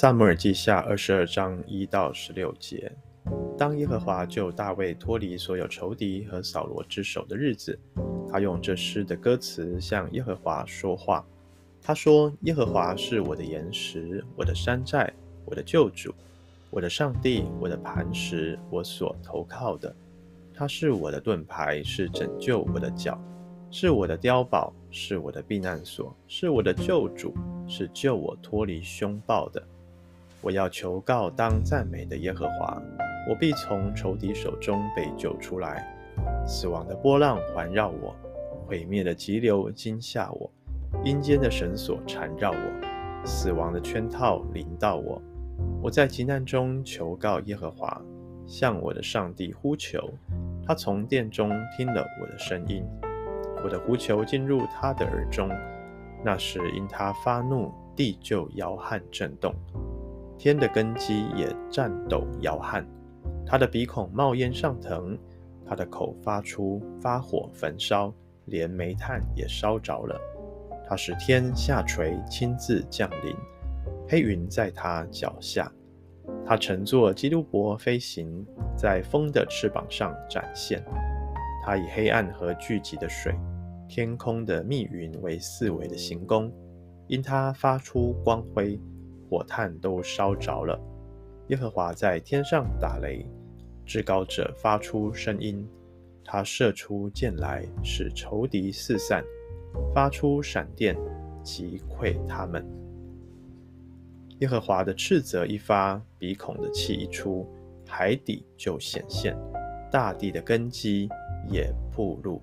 撒母耳记下二十二章一到十六节，当耶和华救大卫脱离所有仇敌和扫罗之手的日子，他用这诗的歌词向耶和华说话。他说：“耶和华是我的岩石，我的山寨，我的救主，我的上帝，我的磐石，我所投靠的。他是我的盾牌，是拯救我的脚，是我的碉堡，是我的避难所，是我的救主，是救我脱离凶暴的。”我要求告当赞美的耶和华，我必从仇敌手中被救出来。死亡的波浪环绕我，毁灭的急流惊吓我，阴间的绳索缠绕我，死亡的圈套临到我。我在急难中求告耶和华，向我的上帝呼求。他从殿中听了我的声音，我的呼求进入他的耳中。那时因他发怒，地就摇撼震动。天的根基也颤抖摇撼，他的鼻孔冒烟上腾，他的口发出发火焚烧，连煤炭也烧着了。他使天下垂，亲自降临，黑云在他脚下。他乘坐基督伯飞行，在风的翅膀上展现。他以黑暗和聚集的水，天空的密云为四围的行宫，因他发出光辉。火炭都烧着了。耶和华在天上打雷，至高者发出声音，他射出箭来，使仇敌四散，发出闪电，击溃他们。耶和华的斥责一发，鼻孔的气一出，海底就显现，大地的根基也暴露。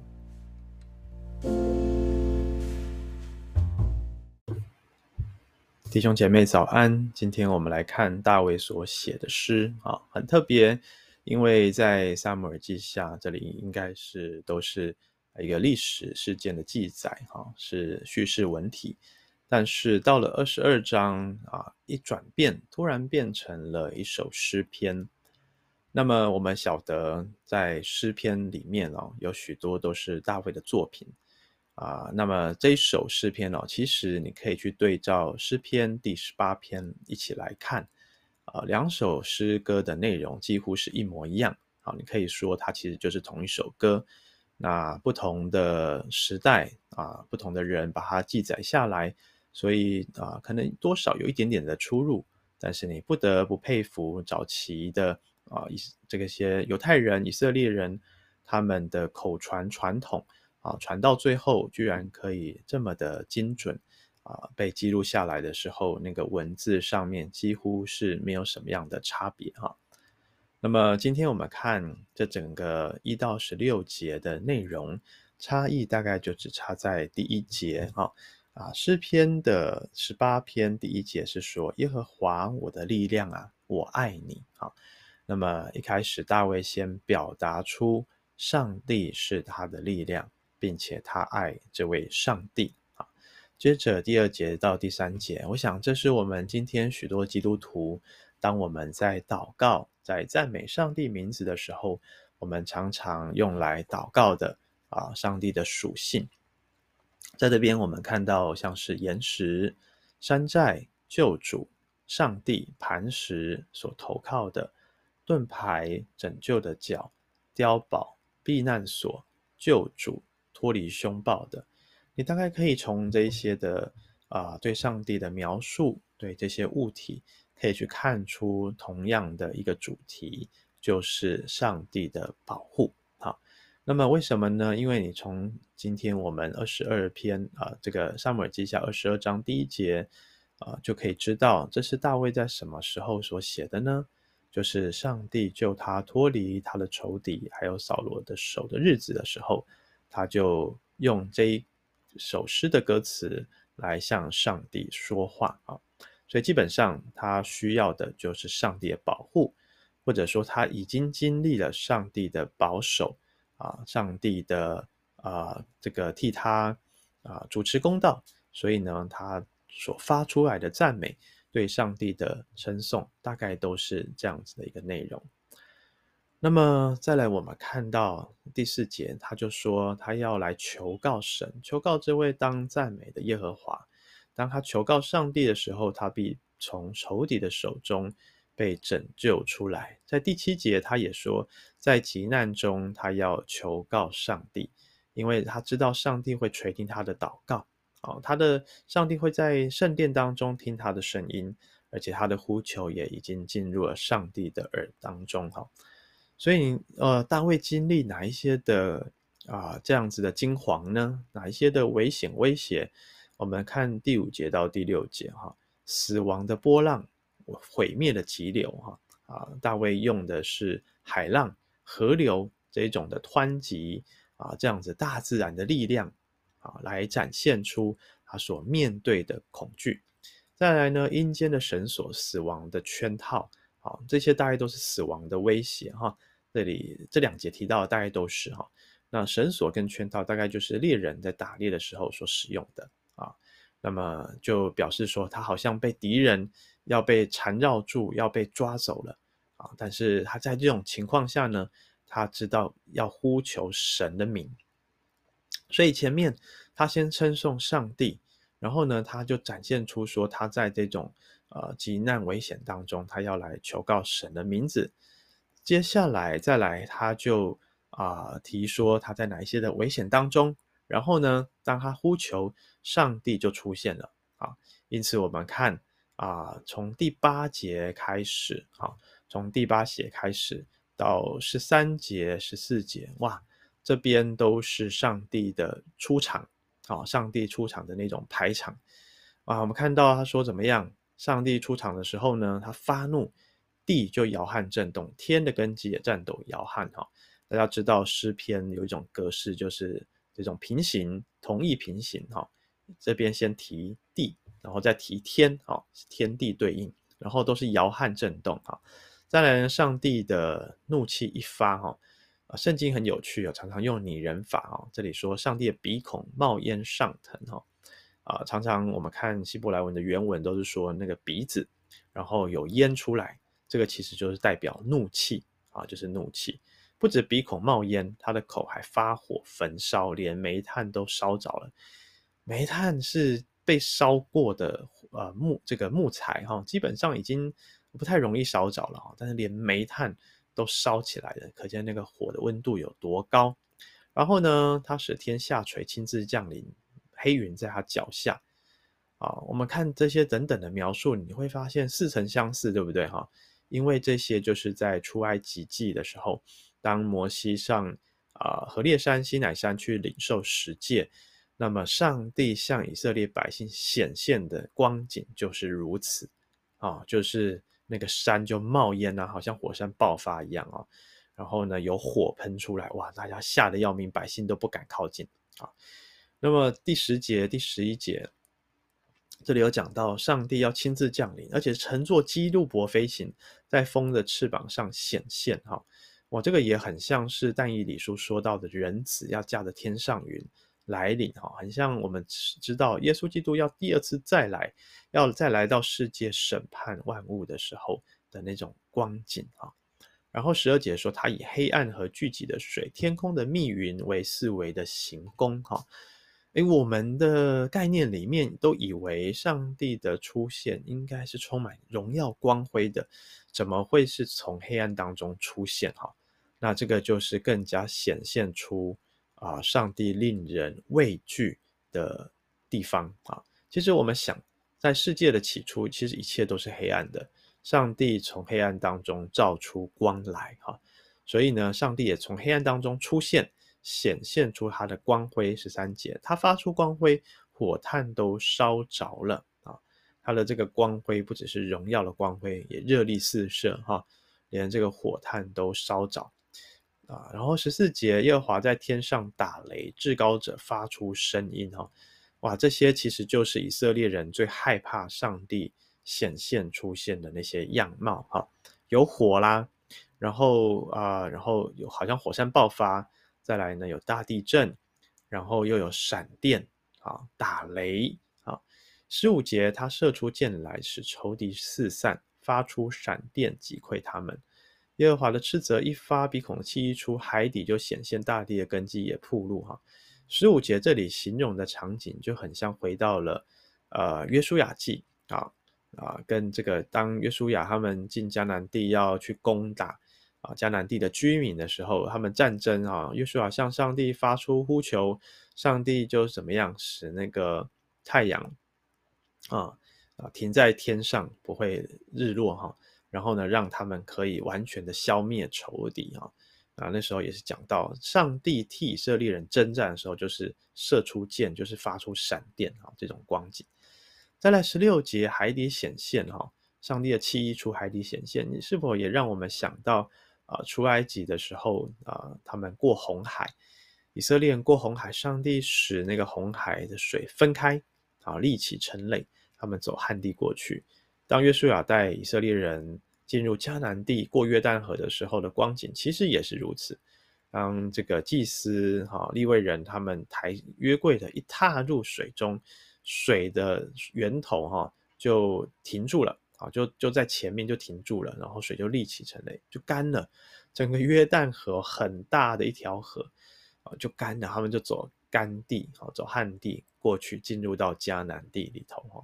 弟兄姐妹早安，今天我们来看大卫所写的诗啊，很特别，因为在撒母耳记下这里应该是都是一个历史事件的记载哈，是叙事文体，但是到了二十二章啊，一转变，突然变成了一首诗篇。那么我们晓得，在诗篇里面哦，有许多都是大卫的作品。啊，那么这一首诗篇哦，其实你可以去对照诗篇第十八篇一起来看，啊，两首诗歌的内容几乎是一模一样。好，你可以说它其实就是同一首歌，那不同的时代啊，不同的人把它记载下来，所以啊，可能多少有一点点的出入，但是你不得不佩服早期的啊，以这个些犹太人、以色列人他们的口传传统。啊，传到最后居然可以这么的精准啊！被记录下来的时候，那个文字上面几乎是没有什么样的差别哈。那么今天我们看这整个一到十六节的内容，差异大概就只差在第一节哈啊。诗篇的十八篇第一节是说：“耶和华我的力量啊，我爱你。”啊，那么一开始大卫先表达出上帝是他的力量。并且他爱这位上帝啊。接着第二节到第三节，我想这是我们今天许多基督徒，当我们在祷告、在赞美上帝名字的时候，我们常常用来祷告的啊，上帝的属性。在这边我们看到像是岩石、山寨、救主、上帝、磐石所投靠的盾牌、拯救的脚、碉堡、避难所、救主。脱离凶暴的，你大概可以从这些的啊、对上帝的描述，对这些物体，可以去看出同样的一个主题，就是上帝的保护。好，那么为什么呢？因为你从今天我们二十二篇啊、这个撒母耳记下二十二章第一节啊、就可以知道这是大卫在什么时候所写的呢？就是上帝救他脱离他的仇敌，还有扫罗的手的日子的时候。他就用这一首诗的歌词来向上帝说话啊，所以基本上他需要的就是上帝的保护，或者说他已经经历了上帝的保守啊，上帝的啊这个替他啊主持公道，所以呢，他所发出来的赞美对上帝的称颂，大概都是这样子的一个内容。那么再来，我们看到第四节，他就说他要来求告神，求告这位当赞美的耶和华。当他求告上帝的时候，他必从仇敌的手中被拯救出来。在第七节，他也说，在急难中，他要求告上帝，因为他知道上帝会垂听他的祷告。哦，他的上帝会在圣殿当中听他的声音，而且他的呼求也已经进入了上帝的耳当中。哈，所以，呃，大卫经历哪一些的啊、这样子的惊惶呢？哪一些的危险威胁？我们看第五节到第六节，哈，死亡的波浪，毁灭的急流，哈啊，大卫用的是海浪、河流这一种的湍急啊，这样子大自然的力量啊，来展现出他所面对的恐惧。再来呢，阴间的绳索、死亡的圈套，啊，这些大概都是死亡的威胁，哈。这里这两节提到的大概都是哈。那绳索跟圈套大概就是猎人在打猎的时候所使用的。啊，那么就表示说，他好像被敌人要被缠绕住，要被抓走了啊！但是他在这种情况下呢，他知道要呼求神的名，所以前面他先称颂上帝，然后呢，他就展现出说他在这种呃急难危险当中，他要来求告神的名字。接下来再来，他就啊、提说他在哪一些的危险当中。然后呢，当他呼求，上帝就出现了啊。因此，我们看啊，从第八节开始啊，从第八节开始到十三节、十四节，哇，这边都是上帝的出场啊，上帝出场的那种排场啊。我们看到他说怎么样？上帝出场的时候呢，他发怒，地就摇撼震动，天的根基也颤抖摇撼哈。大家知道诗篇有一种格式，就是。这种平行、同一平行，哈，这边先提地，然后再提天，哈，天地对应，然后都是摇撼震动，哈。再来，上帝的怒气一发，哈，啊，圣经很有趣啊，常常用拟人法，啊，这里说上帝的鼻孔冒烟上腾，哈，啊，常常我们看希伯来文的原文都是说那个鼻子，然后有烟出来，这个其实就是代表怒气，啊，就是怒气。不止鼻孔冒烟，他的口还发火焚烧，连煤炭都烧着了。煤炭是被烧过的呃木这个木材哈，基本上已经不太容易烧着了哈。但是连煤炭都烧起来了，可见那个火的温度有多高。然后呢，他使天下垂，亲自降临，黑云在他脚下。啊，我们看这些等等的描述，你会发现似曾相识，对不对哈？因为这些就是在出埃及记的时候。当摩西上啊何烈山、西乃山去领受十诫，那么上帝向以色列百姓显现的光景就是如此啊，就是那个山就冒烟啊，好像火山爆发一样啊，然后呢有火喷出来，哇，大家吓得要命，百姓都不敢靠近啊。那么第十节、第十一节，这里有讲到上帝要亲自降临，而且乘坐基路伯飞行，在风的翅膀上显现哈。我这个也很像是但以理书说到的人子要驾着天上云来临哈，很像我们知道耶稣基督要第二次再来，要再来到世界审判万物的时候的那种光景哈。然后十二节说，他以黑暗和聚集的水、天空的密云为四围的行宫哈。诶，我们的概念里面都以为上帝的出现应该是充满荣耀光辉的，怎么会是从黑暗当中出现哈？那这个就是更加显现出啊，上帝令人畏惧的地方啊。其实我们想，在世界的起初，其实一切都是黑暗的，上帝从黑暗当中照出光来哈。所以呢，上帝也从黑暗当中出现。显现出它的光辉，十三节，它发出光辉，火炭都烧着了啊！它的这个光辉不只是荣耀的光辉，也热力四射哈，连这个火炭都烧着啊！然后十四节，耶和华在天上打雷，至高者发出声音哈！哇，这些其实就是以色列人最害怕上帝显现出现的那些样貌哈，有火啦，然后啊，然后有好像火山爆发。再来呢，有大地震，然后又有闪电啊，打雷啊。十五节，他射出箭来，使仇敌四散，发出闪电击溃他们。耶和华的斥责一发，鼻孔气一出，海底就显现，大地的根基也暴露哈。十五节这里形容的场景就很像回到了呃约书亚记啊，啊，跟这个当约书亚他们进迦南地要去攻打啊迦南地的居民的时候，他们战争啊，约书亚向上帝发出呼求，上帝就怎么样使那个太阳啊啊停在天上，不会日落哈、然后呢，让他们可以完全的消灭仇敌哈啊，那时候也是讲到上帝替以色列人征战的时候，就是射出箭，就是发出闪电啊这种光景。再来十六节，海底显现哈，上帝的气一出，海底显现，你是否也让我们想到啊，出埃及的时候啊，他们过红海，以色列人过红海，上帝使那个红海的水分开，啊，立起成垒，他们走旱地过去。当约书亚带以色列人进入迦南地过约旦河的时候的光景，其实也是如此。当这个祭司哈利未人他们抬约柜的一踏入水中。水的源头哈就停住了啊，就就在前面就停住了，然后水就立起成嘞，就干了。整个约旦河很大的一条河啊，就干了。他们就走干地啊，走旱地过去，进入到迦南地里头哈。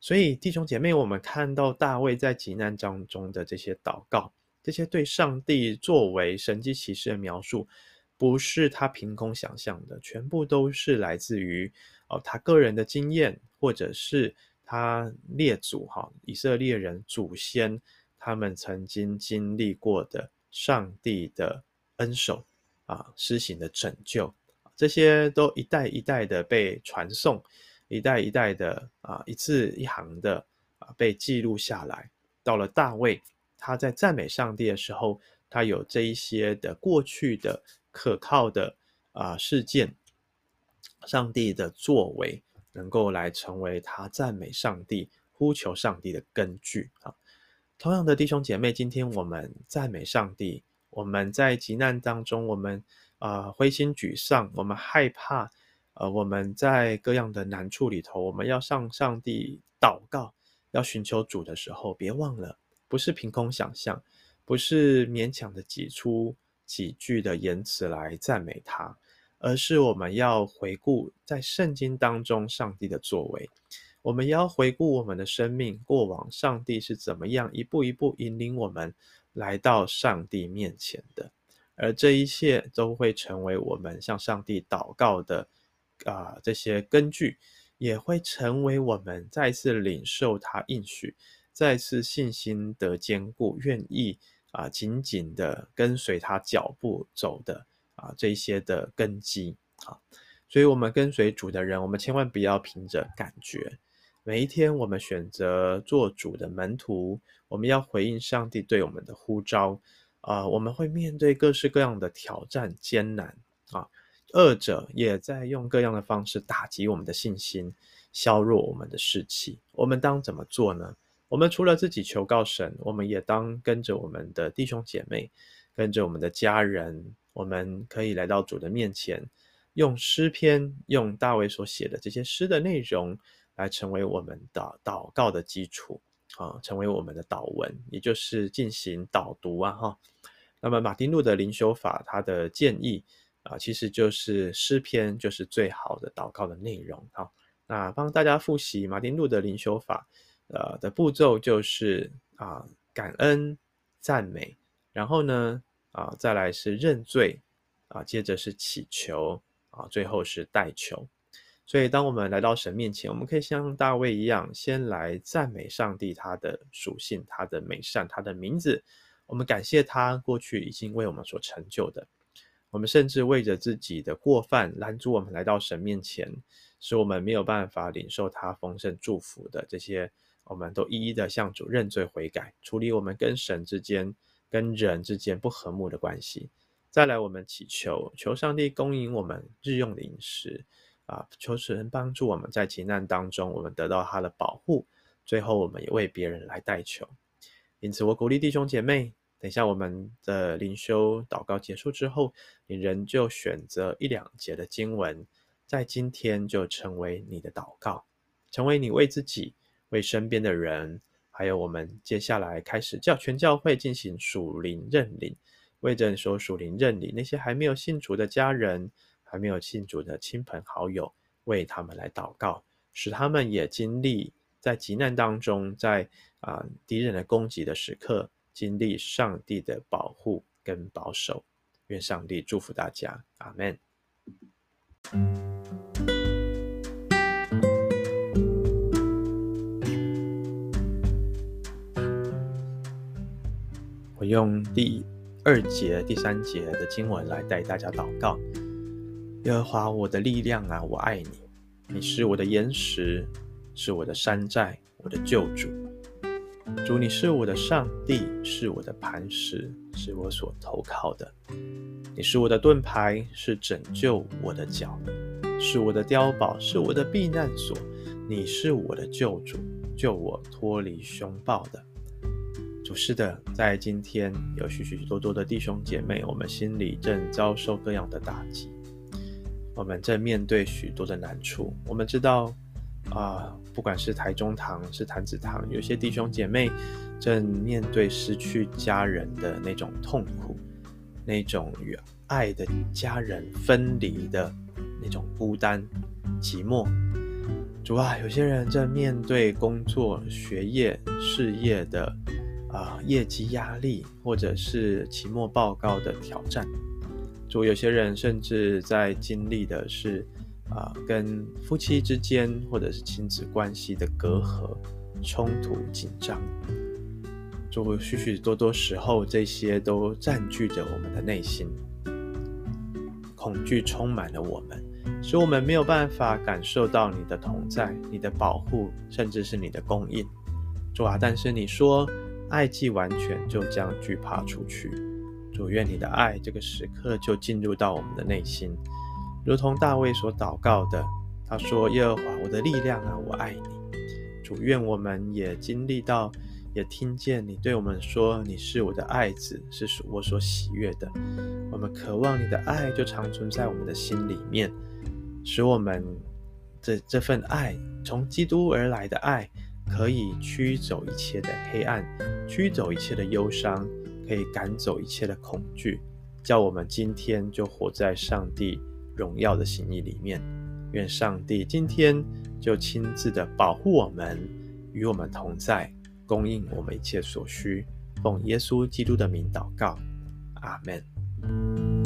所以弟兄姐妹，我们看到大卫在急难当中的这些祷告，这些对上帝作为神迹奇事的描述，不是他凭空想象的，全部都是来自于。哦，他个人的经验，或者是他列祖哈以色列人祖先，他们曾经经历过的上帝的恩手啊，施行的拯救，这些都一代一代的被传颂，一代一代的啊，一字一行的啊被记录下来。到了大卫，他在赞美上帝的时候，他有这一些的过去的可靠的啊事件。上帝的作为能够来成为他赞美上帝、呼求上帝的根据啊。同样的弟兄姐妹，今天我们赞美上帝，我们在急难当中，我们啊、呃、灰心沮丧，我们害怕，呃，我们在各样的难处里头，我们要向上帝祷告，要寻求主的时候，别忘了，不是凭空想象，不是勉强的挤出几句的言辞来赞美他。而是我们要回顾在圣经当中上帝的作为，我们要回顾我们的生命过往，上帝是怎么样一步一步引领我们来到上帝面前的，而这一切都会成为我们向上帝祷告的啊、这些根据，也会成为我们再次领受他应许，再次信心得坚固，愿意啊紧紧的跟随他脚步走的。啊，这些的根基啊，所以我们跟随主的人，我们千万不要凭着感觉。每一天，我们选择做主的门徒，我们要回应上帝对我们的呼召啊。我们会面对各式各样的挑战、艰难啊，恶者也在用各样的方式打击我们的信心，削弱我们的士气。我们当怎么做呢？我们除了自己求告神，我们也当跟着我们的弟兄姐妹，跟着我们的家人。我们可以来到主的面前，用诗篇，用大卫所写的这些诗的内容，来成为我们的祷告的基础啊，成为我们的祷文，也就是进行导读啊哈。那么马丁路的灵修法，他的建议啊，其实就是诗篇就是最好的祷告的内容哈。那帮大家复习马丁路的灵修法，呃的步骤就是啊，感恩赞美，然后呢，啊，再来是认罪，啊，接着是祈求，啊，最后是代求。所以，当我们来到神面前，我们可以像大卫一样，先来赞美上帝他的属性、他的美善、他的名字。我们感谢他过去已经为我们所成就的。我们甚至为着自己的过犯拦阻我们来到神面前，使我们没有办法领受他丰盛祝福的这些，我们都一一的向主认罪悔改，处理我们跟神之间。跟人之间不和睦的关系，再来我们祈求，求上帝供应我们日用的饮食啊，求神帮助我们在急难当中，我们得到他的保护。最后，我们也为别人来代求。因此，我鼓励弟兄姐妹，等一下我们的灵修祷告结束之后，你仍旧选择一两节的经文，在今天就成为你的祷告，成为你为自己、为身边的人。还有，我们接下来开始教全教会进行属灵认领，为着说属灵认领那些还没有信主的家人，还没有信主的亲朋好友，为他们来祷告，使他们也经历在急难当中，在啊、呃、敌人的攻击的时刻，经历上帝的保护跟保守。愿上帝祝福大家，阿门。我用第二节、第三节的经文来带大家祷告。耶和华，我的力量啊，我爱你，你是我的岩石，是我的山寨，我的救主。主，你是我的上帝，是我的磐石，是我所投靠的。你是我的盾牌，是拯救我的脚，是我的碉堡，是我的避难所。你是我的救主，救我脱离凶暴的。不，是的，在今天有许许多多的弟兄姐妹，我们心里正遭受各样的打击。我们正面对许多的难处，我们知道啊、不管是台中堂是潭子堂，有些弟兄姐妹正面对失去家人的那种痛苦，那种与爱的家人分离的那种孤单寂寞。主啊，有些人正面对工作、学业、事业的啊、业绩压力，或者是期末报告的挑战。主，有些人甚至在经历的是，啊、跟夫妻之间或者是亲子关系的隔阂、冲突、紧张。主，许许多多时候，这些都占据着我们的内心，恐惧充满了我们，使我们没有办法感受到你的同在、你的保护，甚至是你的供应。主啊，但是你说，爱既完全，就将惧怕除去。主，愿你的爱这个时刻就进入到我们的内心，如同大卫所祷告的，他说：“耶和华，我的力量啊，我爱你。”主，愿我们也经历到，也听见你对我们说：“你是我的爱子，是我所喜悦的。”我们渴望你的爱就长存在我们的心里面，使我们这这份爱从基督而来的爱，可以驱走一切的黑暗，驱走一切的忧伤。可以赶走一切的恐惧，叫我们今天就活在上帝荣耀的心意里面。愿上帝今天就亲自的保护我们，与我们同在，供应我们一切所需。奉耶稣基督的名祷告，阿门。